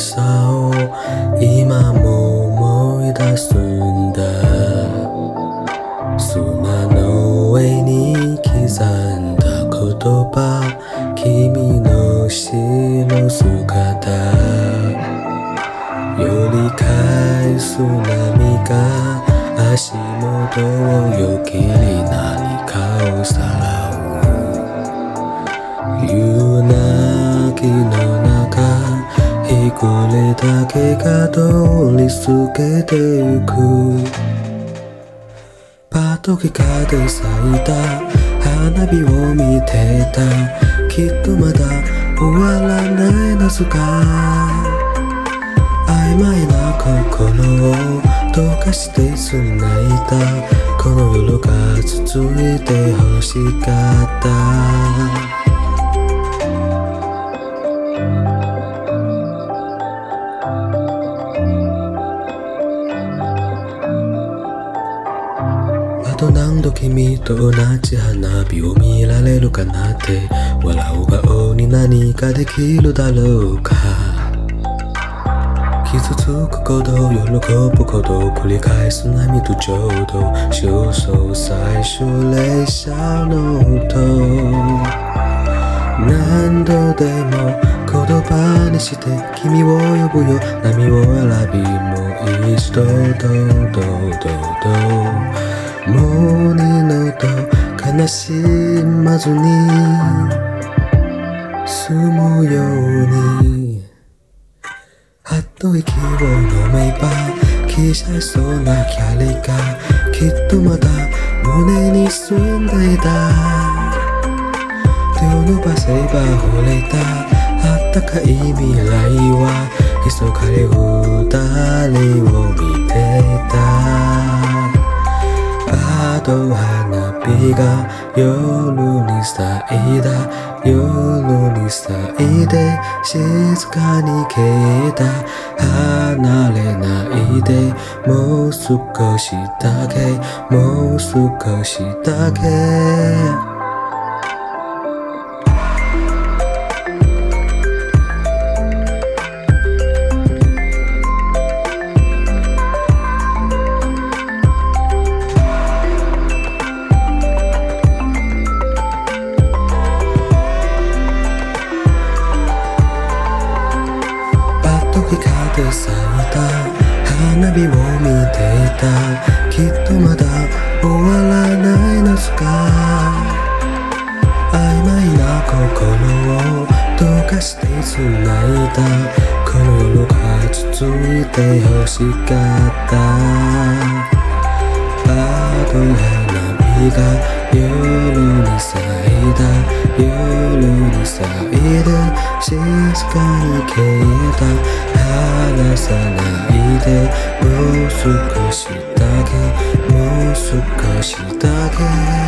さを今も思い出すんだ。砂の上に刻んだ言葉。君の死の姿。より返す波が。足元をよきり何かをさらう。言うなれだけが通り過ぎてゆくパトキカで咲いた花火を見てた。きっとまだ終わらない謎が曖昧な心を溶かして繋いだ。この夜が続いて欲しかった。度君と同じ花火を見られるかなって。笑う顔に何かできるだろうか。傷つくこと喜ぶこと繰り返す波とちょうど。焦燥最終列車の音。何度でも言葉にして君を呼ぶよ。波を選びもう一度どうどうどうどう。もう二度と悲しまずに済むようにはっと息を飲めば消えちゃいそうなキャリがきっとまだ胸に住んでいた。手を伸ばせば惚れたあったかい未来は密かに二人を見てた。あと花火が夜に咲いた。夜に咲いて静かに消えた。離れないで。もう少しだけ。もう少しだけ。咲いた花火を見ていた。きっとまだ終わらない夏が曖昧な心を溶かして繋いだ。この夜が続いて欲しかった。あと花火が夜に咲いた。夜に咲いて静かに消えた。離さないでもう少しだけもう少しだけ。